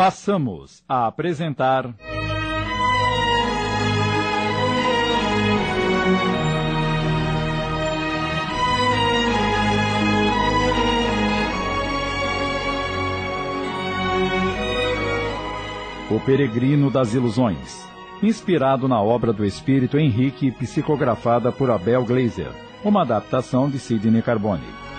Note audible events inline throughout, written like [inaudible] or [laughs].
Passamos a apresentar. O Peregrino das Ilusões, inspirado na obra do espírito Henrique, psicografada por Abel Glazer, uma adaptação de Sidney Carbone.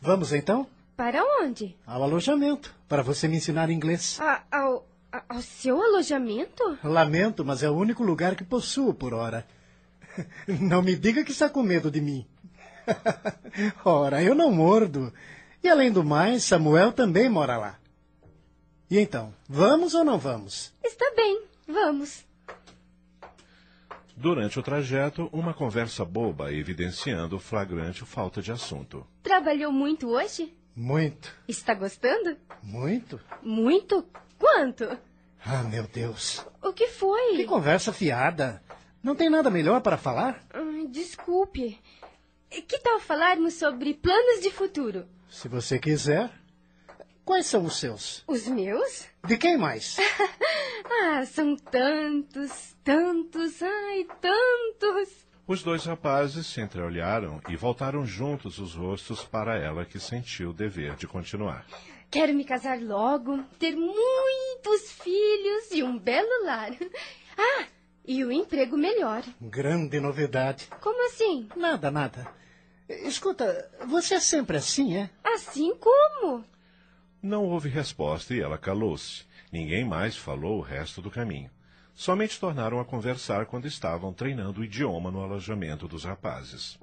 Vamos então? Para onde? Ao alojamento, para você me ensinar inglês. A- ao, a- ao seu alojamento? Lamento, mas é o único lugar que possuo por hora. [laughs] Não me diga que está com medo de mim. [laughs] Ora, eu não mordo. E além do mais, Samuel também mora lá. E então, vamos ou não vamos? Está bem, vamos. Durante o trajeto, uma conversa boba evidenciando flagrante falta de assunto. Trabalhou muito hoje? Muito, Está gostando? muito. Muito? Quanto? Ah, meu Deus. O que foi? Que conversa fiada. Não tem nada melhor para falar? Ai, desculpe. Que tal falarmos sobre planos de futuro? Se você quiser. Quais são os seus? Os meus? De quem mais? [laughs] Ah, são tantos, tantos, ai, tantos. Os dois rapazes se entreolharam e voltaram juntos os rostos para ela que sentiu o dever de continuar. Quero me casar logo, ter muitos filhos e um belo lar. Ah, e um emprego melhor. Grande novidade. Como assim? Nada, nada. Escuta, você é sempre assim, é? Assim como? Não houve resposta e ela calou-se. Ninguém mais falou o resto do caminho. Somente tornaram a conversar quando estavam treinando o idioma no alojamento dos rapazes.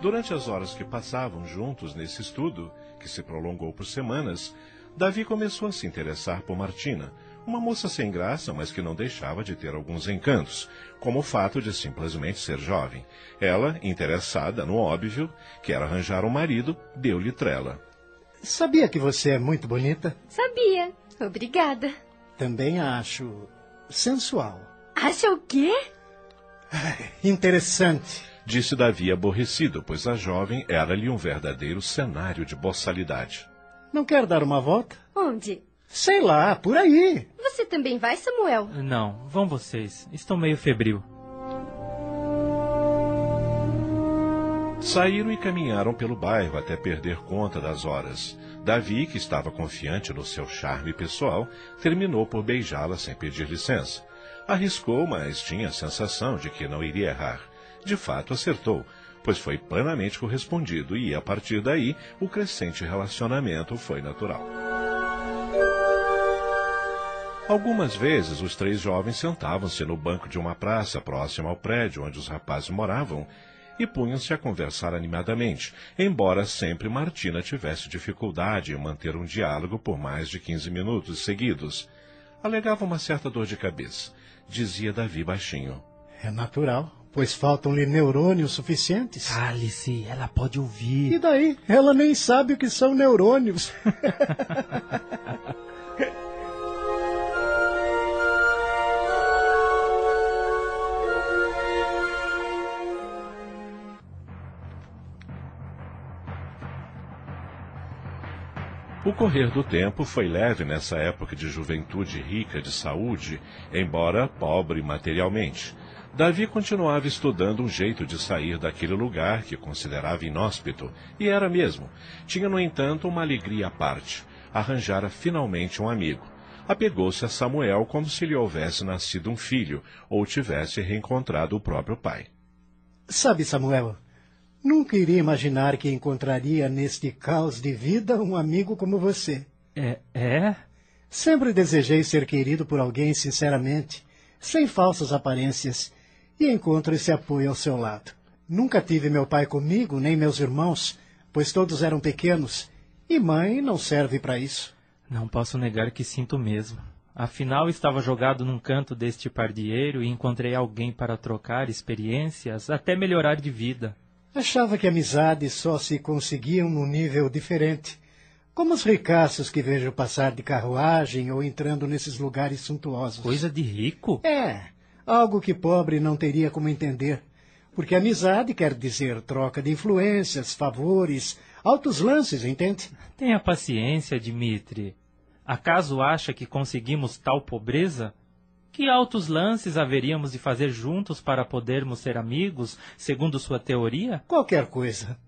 Durante as horas que passavam juntos nesse estudo, que se prolongou por semanas, Davi começou a se interessar por Martina, uma moça sem graça, mas que não deixava de ter alguns encantos, como o fato de simplesmente ser jovem. Ela, interessada no óbvio, que era arranjar um marido, deu-lhe trela. Sabia que você é muito bonita? Sabia. Obrigada. Também acho sensual. Acha o quê? Interessante. Disse Davi aborrecido, pois a jovem era-lhe um verdadeiro cenário de boçalidade. Não quer dar uma volta? Onde? Sei lá, por aí. Você também vai, Samuel? Não, vão vocês. Estou meio febril. Saíram e caminharam pelo bairro até perder conta das horas. Davi, que estava confiante no seu charme pessoal, terminou por beijá-la sem pedir licença. Arriscou, mas tinha a sensação de que não iria errar. De fato, acertou, pois foi plenamente correspondido e, a partir daí, o crescente relacionamento foi natural. Algumas vezes, os três jovens sentavam-se no banco de uma praça próxima ao prédio onde os rapazes moravam e punham-se a conversar animadamente, embora sempre Martina tivesse dificuldade em manter um diálogo por mais de 15 minutos seguidos. Alegava uma certa dor de cabeça, dizia Davi baixinho. É natural, pois faltam-lhe neurônios suficientes. Alice, ela pode E ouvir. daí? Ela nem sabe o que são neurônios. [laughs] O correr do tempo foi leve nessa época de juventude rica de saúde, embora pobre materialmente. Davi continuava estudando um jeito de sair daquele lugar que considerava inóspito, e era mesmo. Tinha, no entanto, uma alegria à parte. Arranjara finalmente um amigo. Apegou-se a Samuel como se lhe houvesse nascido um filho, ou tivesse reencontrado o próprio pai. Sabe, Samuel, nunca iria imaginar que encontraria neste caos de vida um amigo como você. É? é? Sempre desejei ser querido por alguém sinceramente, sem falsas aparências, e encontro esse apoio ao seu lado. Nunca tive meu pai comigo, nem meus irmãos, pois todos eram pequenos, e mãe não serve para isso. Não posso negar que sinto mesmo. Afinal, estava jogado num canto deste pardieiro e encontrei alguém para trocar experiências, até melhorar de vida. Achava que amizades só se conseguiam num nível diferente, como os ricaços que vejo passar de carruagem ou entrando nesses lugares suntuosos. Coisa de rico? É, Algo que pobre não teria como entender. Porque amizade quer dizer troca de influências, favores, altos lances, entende? Tenha paciência, Dimitri. Acaso acha que conseguimos tal pobreza? Que altos lances haveríamos de fazer juntos para podermos ser amigos, segundo sua teoria? Qualquer coisa.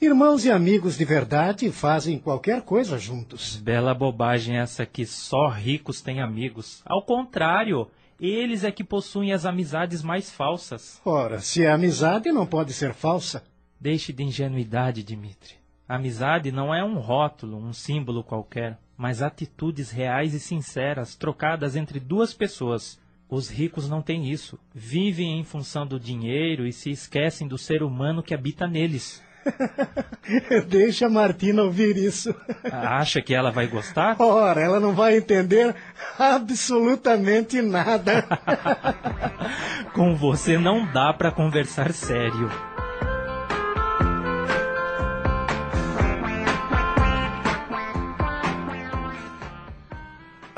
Irmãos e amigos de verdade fazem qualquer coisa juntos. Bela bobagem essa que só ricos têm amigos. Ao contrário, eles é que possuem as amizades mais falsas. Ora, se é amizade, não pode ser falsa. Deixe de ingenuidade, Dimitri. amizade não é um rótulo, um símbolo qualquer, mas atitudes reais e sinceras trocadas entre duas pessoas. Os ricos não têm isso. Vivem em função do dinheiro e se esquecem do ser humano que habita neles. [laughs] Deixa a Martina ouvir isso. Acha que ela vai gostar? Ora, ela não vai entender absolutamente nada. [laughs] Com você não dá para conversar sério.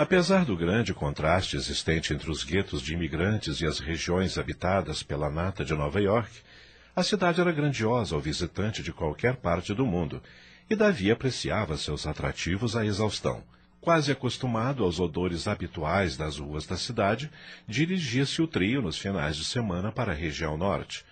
Apesar do grande contraste existente entre os guetos de imigrantes e as regiões habitadas pela nata de Nova York, a cidade era grandiosa ao visitante de qualquer parte do mundo, e Davi apreciava seus atrativos à exaustão. Quase acostumado aos odores habituais das ruas da cidade, dirigia-se o trio nos finais de semana para a região norte.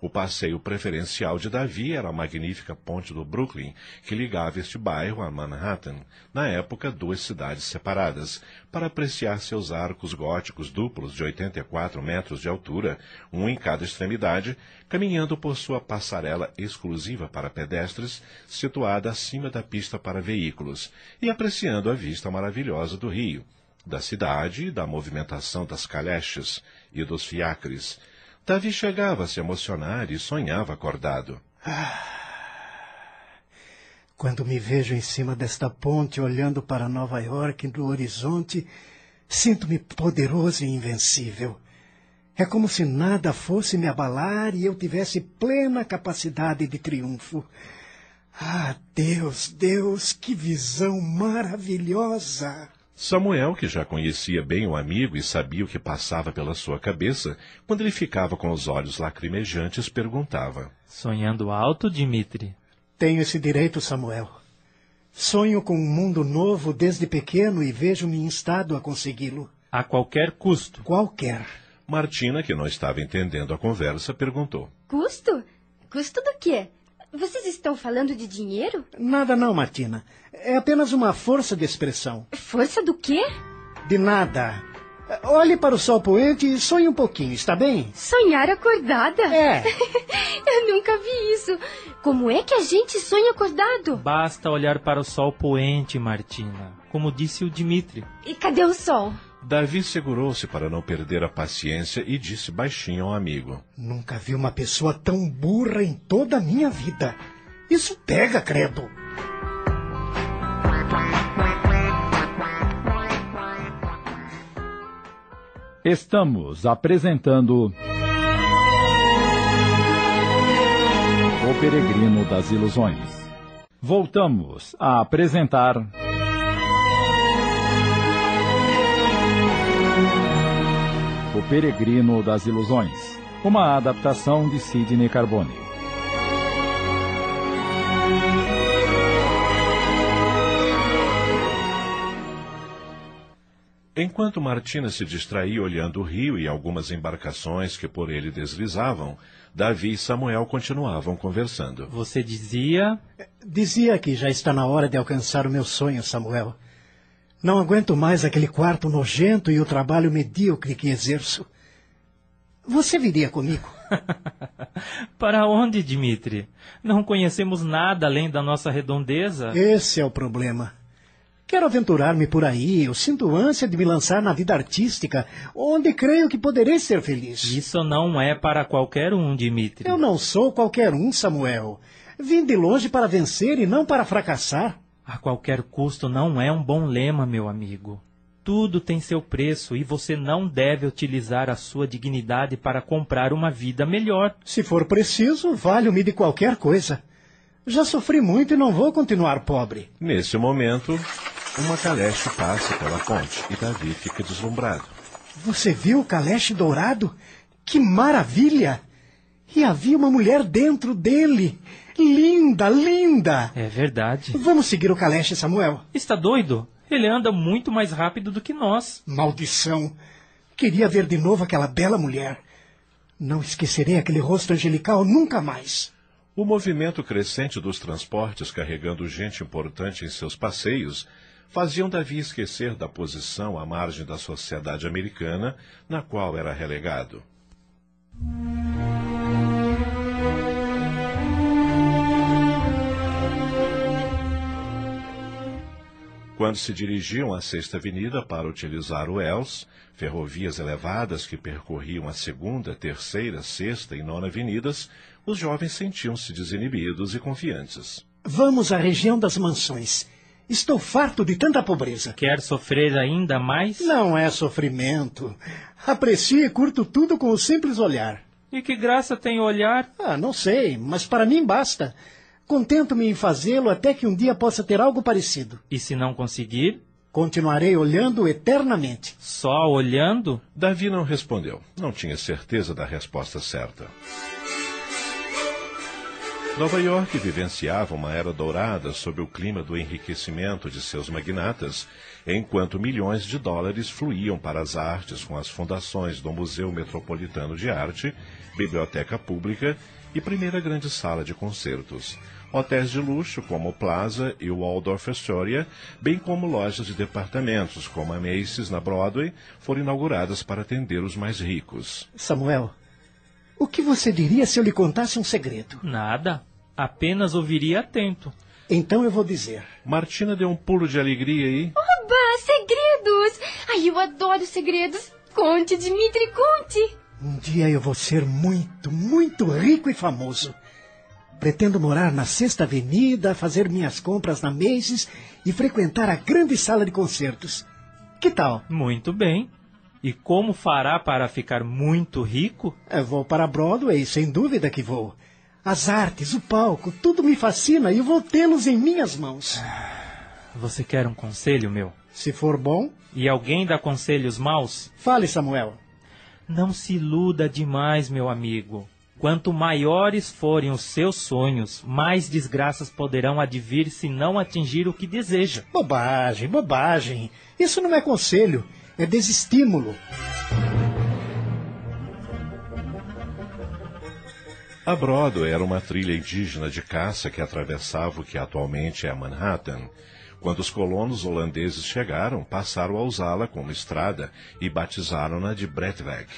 O passeio preferencial de Davi era a magnífica ponte do Brooklyn, que ligava este bairro a Manhattan, na época duas cidades separadas, para apreciar seus arcos góticos duplos de 84 metros de altura, um em cada extremidade, caminhando por sua passarela exclusiva para pedestres, situada acima da pista para veículos, e apreciando a vista maravilhosa do rio, da cidade e da movimentação das caleches e dos fiacres, Davi chegava a se emocionar e sonhava acordado. Quando me vejo em cima desta ponte olhando para Nova York no horizonte, sinto-me poderoso e invencível. É como se nada fosse me abalar e eu tivesse plena capacidade de triunfo. Ah, Deus, Deus, que visão maravilhosa! Samuel, que já conhecia bem o amigo e sabia o que passava pela sua cabeça, quando ele ficava com os olhos lacrimejantes, perguntava: Sonhando alto, Dimitri? Tenho esse direito, Samuel. Sonho com um mundo novo desde pequeno e vejo-me instado a consegui-lo. A qualquer custo. Qualquer. Martina, que não estava entendendo a conversa, perguntou: Custo? Custo do quê? Vocês estão falando de dinheiro? Nada não, Martina. É apenas uma força de expressão. Força do quê? De nada. Olhe para o sol poente e sonhe um pouquinho, está bem? Sonhar acordada? É. [laughs] Eu nunca vi isso. Como é que a gente sonha acordado? Basta olhar para o sol poente, Martina. Como disse o Dimitri. E cadê o sol? Davi segurou-se para não perder a paciência e disse baixinho ao amigo: Nunca vi uma pessoa tão burra em toda a minha vida. Isso pega, credo. Estamos apresentando. O Peregrino das Ilusões. Voltamos a apresentar. O Peregrino das Ilusões. Uma adaptação de Sidney Carbone. Enquanto Martina se distraía olhando o rio e algumas embarcações que por ele deslizavam, Davi e Samuel continuavam conversando. Você dizia. Dizia que já está na hora de alcançar o meu sonho, Samuel. Não aguento mais aquele quarto nojento e o trabalho medíocre que exerço. Você viria comigo? [laughs] Para onde, Dimitri? Não conhecemos nada além da nossa redondeza. Esse é o problema. Quero aventurar-me por aí. Eu sinto ânsia de me lançar na vida artística, onde creio que poderei ser feliz. Isso não é para qualquer um, Dimitri. Eu não sou qualquer um, Samuel. Vim de longe para vencer e não para fracassar. A qualquer custo não é um bom lema, meu amigo. Tudo tem seu preço e você não deve utilizar a sua dignidade para comprar uma vida melhor. Se for preciso, valho-me de qualquer coisa. Já sofri muito e não vou continuar pobre. Nesse momento, uma caleche passa pela ponte e Davi fica deslumbrado. Você viu o caleche dourado? Que maravilha! E havia uma mulher dentro dele. Linda, linda! É verdade. Vamos seguir o caleche, Samuel. Está doido? Ele anda muito mais rápido do que nós. Maldição! Queria ver de novo aquela bela mulher. Não esquecerei aquele rosto angelical nunca mais. O movimento crescente dos transportes carregando gente importante em seus passeios faziam Davi esquecer da posição à margem da sociedade americana na qual era relegado. Quando se dirigiam à Sexta Avenida para utilizar o Els, ferrovias elevadas que percorriam a Segunda, Terceira, Sexta e Nona Avenidas, os jovens sentiam-se desinibidos e confiantes. Vamos à região das mansões. Estou farto de tanta pobreza. Quer sofrer ainda mais? Não é sofrimento. Aprecio e curto tudo com o simples olhar. E que graça tem olhar? Ah, não sei, mas para mim basta. Contento-me em fazê-lo até que um dia possa ter algo parecido. E se não conseguir? Continuarei olhando eternamente. Só olhando? Davi não respondeu. Não tinha certeza da resposta certa. Nova York vivenciava uma era dourada sob o clima do enriquecimento de seus magnatas, enquanto milhões de dólares fluíam para as artes com as fundações do Museu Metropolitano de Arte, Biblioteca Pública e primeira grande sala de concertos. Hotéis de luxo como o Plaza e o Waldorf Astoria, bem como lojas de departamentos como a Macy's na Broadway, foram inauguradas para atender os mais ricos. Samuel, o que você diria se eu lhe contasse um segredo? Nada. Apenas ouviria atento. Então eu vou dizer. Martina deu um pulo de alegria aí. Oba, segredos! Ai, eu adoro segredos. Conte, Dimitri, conte. Um dia eu vou ser muito, muito rico e famoso. Pretendo morar na Sexta Avenida, fazer minhas compras na Macy's e frequentar a grande sala de concertos. Que tal? Muito bem. E como fará para ficar muito rico? Eu vou para Broadway, sem dúvida que vou. As artes, o palco, tudo me fascina e eu vou tê-los em minhas mãos. Você quer um conselho meu? Se for bom. E alguém dá conselhos maus? Fale, Samuel. Não se iluda demais, meu amigo. Quanto maiores forem os seus sonhos, mais desgraças poderão advir se não atingir o que deseja. Bobagem, bobagem. Isso não é conselho, é desestímulo. A Broadway era uma trilha indígena de caça que atravessava o que atualmente é Manhattan. Quando os colonos holandeses chegaram, passaram a usá-la como estrada e batizaram-na de Breitweg.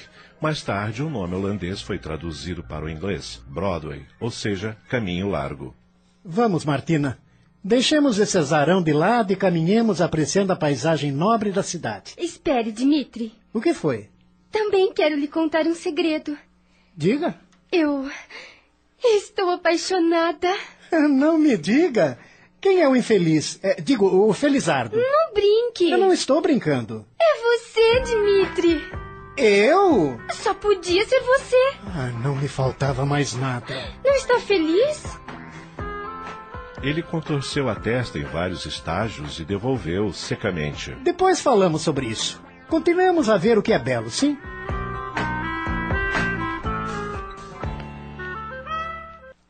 Mais tarde, o nome holandês foi traduzido para o inglês, Broadway, ou seja, caminho largo. Vamos, Martina. Deixemos esse azarão de lado e caminhemos apreciando a paisagem nobre da cidade. Espere, Dimitri. O que foi? Também quero lhe contar um segredo. Diga. Eu estou apaixonada. [laughs] Não me diga. Quem é o infeliz? É, digo, o felizardo. Não brinque. Eu não estou brincando. É você, Dimitri. Eu? Só podia ser você. Ah, não me faltava mais nada. Não está feliz? Ele contorceu a testa em vários estágios e devolveu secamente. Depois falamos sobre isso. Continuemos a ver o que é belo, sim?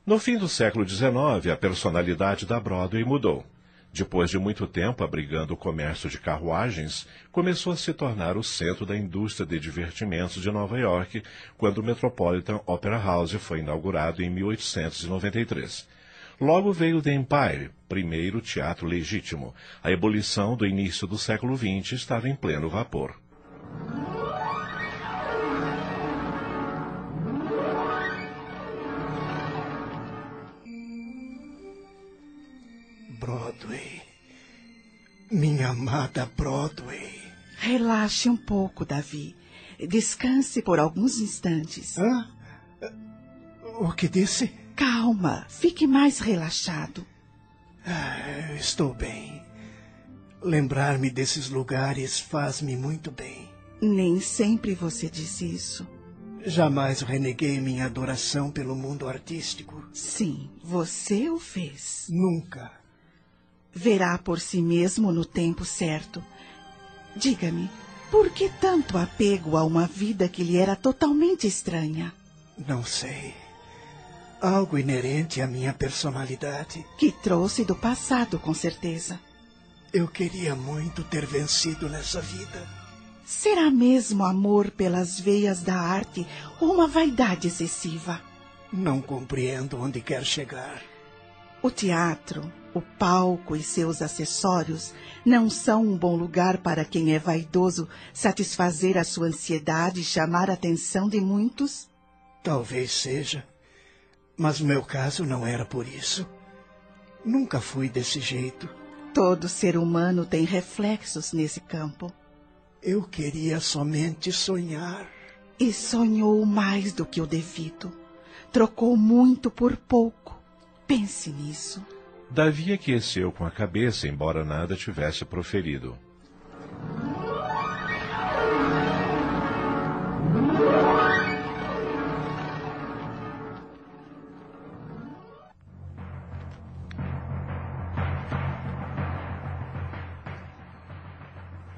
No fim do século XIX, a personalidade da Broadway mudou. Depois de muito tempo abrigando o comércio de carruagens, começou a se tornar o centro da indústria de divertimentos de Nova York, quando o Metropolitan Opera House foi inaugurado em 1893. Logo veio The Empire, primeiro teatro legítimo. A ebulição do início do século XX estava em pleno vapor. Minha amada Broadway. Relaxe um pouco, Davi. Descanse por alguns instantes. Hã? O que disse? Calma, fique mais relaxado. Ah, estou bem. Lembrar-me desses lugares faz-me muito bem. Nem sempre você diz isso. Jamais reneguei minha adoração pelo mundo artístico. Sim, você o fez. Nunca. Verá por si mesmo no tempo certo. Diga-me, Por que tanto apego a uma vida que lhe era totalmente estranha? Não sei. Algo inerente à minha personalidade. Que trouxe do passado, com certeza. Eu queria muito ter vencido nessa vida. Será mesmo amor pelas veias da arte ou uma vaidade excessiva? Não compreendo onde quer chegar. O teatro, o palco e seus acessórios não são um bom lugar para quem é vaidoso satisfazer a sua ansiedade e chamar a atenção de muitos? Talvez seja. Mas o meu caso não era por isso. Nunca fui desse jeito. Todo ser humano tem reflexos nesse campo. Eu queria somente sonhar. E sonhou mais do que o devido. Trocou muito por pouco. Pense nisso. Davi aqueceu com a cabeça, embora nada tivesse proferido.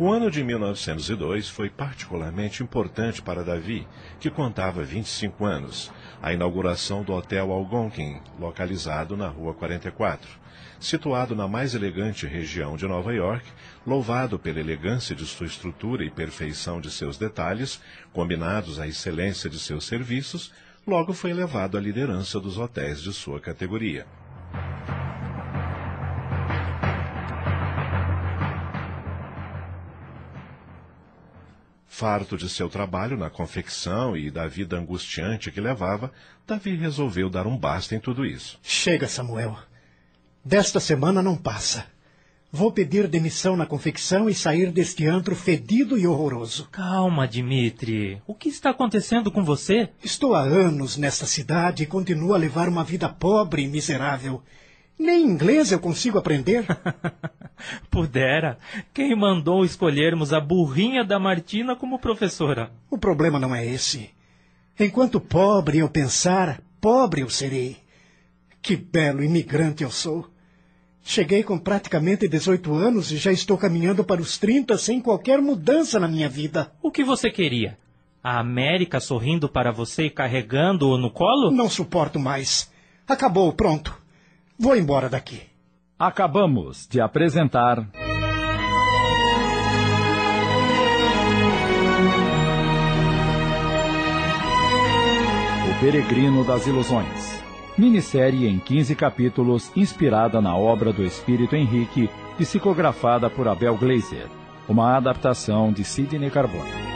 O ano de 1902 foi particularmente importante para Davi, que contava 25 anos, a inauguração do Hotel Algonquin, localizado na Rua 44. Situado na mais elegante região de Nova York, louvado pela elegância de sua estrutura e perfeição de seus detalhes, combinados à excelência de seus serviços, logo foi elevado à liderança dos hotéis de sua categoria. Farto de seu trabalho na confecção e da vida angustiante que levava, Davi resolveu dar um basta em tudo isso. Chega, Samuel. Desta semana não passa. Vou pedir demissão na confecção e sair deste antro fedido e horroroso. Calma, Dimitri. O que está acontecendo com você? Estou há anos nesta cidade e continuo a levar uma vida pobre e miserável. Nem inglês eu consigo aprender. [laughs] Pudera. Quem mandou escolhermos a burrinha da Martina como professora? O problema não é esse. Enquanto pobre eu pensar, pobre eu serei. Que belo imigrante eu sou. Cheguei com praticamente 18 anos e já estou caminhando para os 30 sem qualquer mudança na minha vida. O que você queria? A América sorrindo para você e carregando-o no colo? Não suporto mais. Acabou, pronto. Vou embora daqui. Acabamos de apresentar. O Peregrino das Ilusões. Minissérie em 15 capítulos, inspirada na obra do Espírito Henrique, psicografada por Abel Gleiser. Uma adaptação de Sidney Carbone.